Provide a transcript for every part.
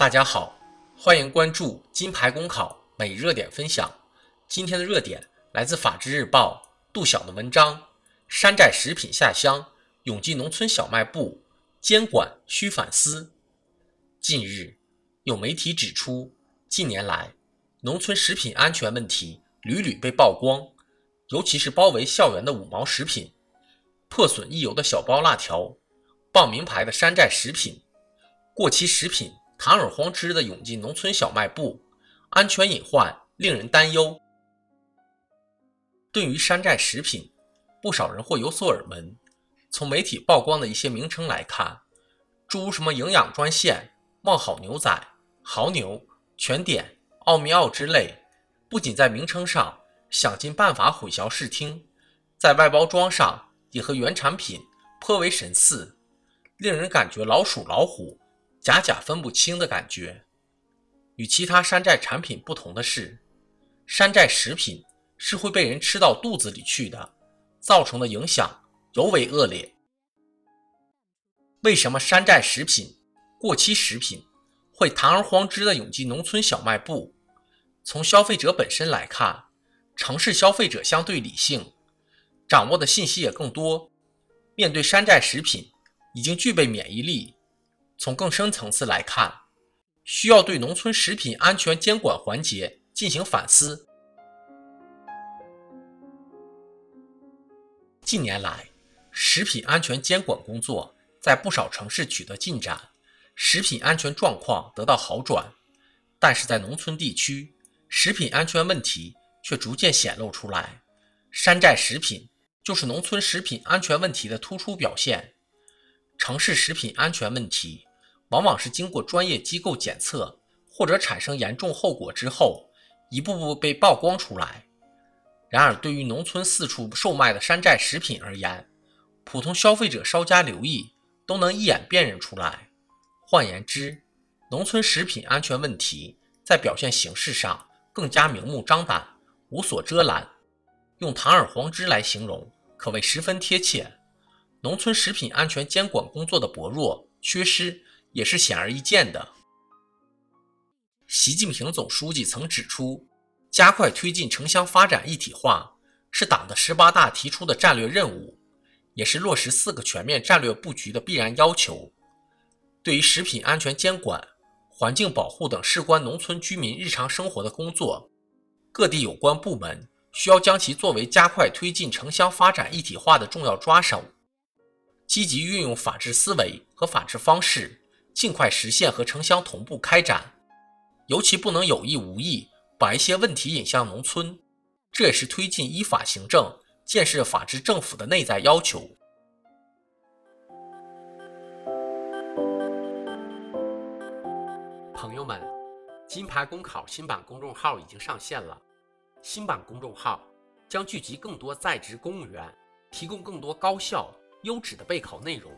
大家好，欢迎关注金牌公考每热点分享。今天的热点来自《法制日报》杜晓的文章：山寨食品下乡，涌进农村小卖部，监管需反思。近日，有媒体指出，近年来农村食品安全问题屡屡被曝光，尤其是包围校园的五毛食品、破损易油的小包辣条、傍名牌的山寨食品、过期食品。堂而皇之的涌进农村小卖部，安全隐患令人担忧。对于山寨食品，不少人或有所耳闻。从媒体曝光的一些名称来看，诸如什么营养专线、望好牛仔、豪牛、全点、奥秘奥之类，不仅在名称上想尽办法混淆视听，在外包装上也和原产品颇为神似，令人感觉老鼠老虎。假假分不清的感觉。与其他山寨产品不同的是，山寨食品是会被人吃到肚子里去的，造成的影响尤为恶劣。为什么山寨食品、过期食品会堂而皇之的涌进农村小卖部？从消费者本身来看，城市消费者相对理性，掌握的信息也更多，面对山寨食品已经具备免疫力。从更深层次来看，需要对农村食品安全监管环节进行反思。近年来，食品安全监管工作在不少城市取得进展，食品安全状况得到好转。但是在农村地区，食品安全问题却逐渐显露出来，山寨食品就是农村食品安全问题的突出表现。城市食品安全问题。往往是经过专业机构检测，或者产生严重后果之后，一步步被曝光出来。然而，对于农村四处售卖的山寨食品而言，普通消费者稍加留意，都能一眼辨认出来。换言之，农村食品安全问题在表现形式上更加明目张胆、无所遮拦，用堂而皇之来形容，可谓十分贴切。农村食品安全监管工作的薄弱、缺失。也是显而易见的。习近平总书记曾指出，加快推进城乡发展一体化是党的十八大提出的战略任务，也是落实四个全面战略布局的必然要求。对于食品安全监管、环境保护等事关农村居民日常生活的工作，各地有关部门需要将其作为加快推进城乡发展一体化的重要抓手，积极运用法治思维和法治方式。尽快实现和城乡同步开展，尤其不能有意无意把一些问题引向农村，这也是推进依法行政、建设法治政府的内在要求。朋友们，金牌公考新版公众号已经上线了，新版公众号将聚集更多在职公务员，提供更多高效优质的备考内容。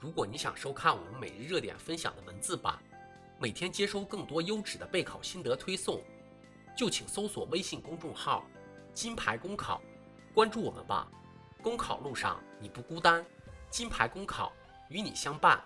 如果你想收看我们每日热点分享的文字版，每天接收更多优质的备考心得推送，就请搜索微信公众号“金牌公考”，关注我们吧。公考路上你不孤单，金牌公考与你相伴。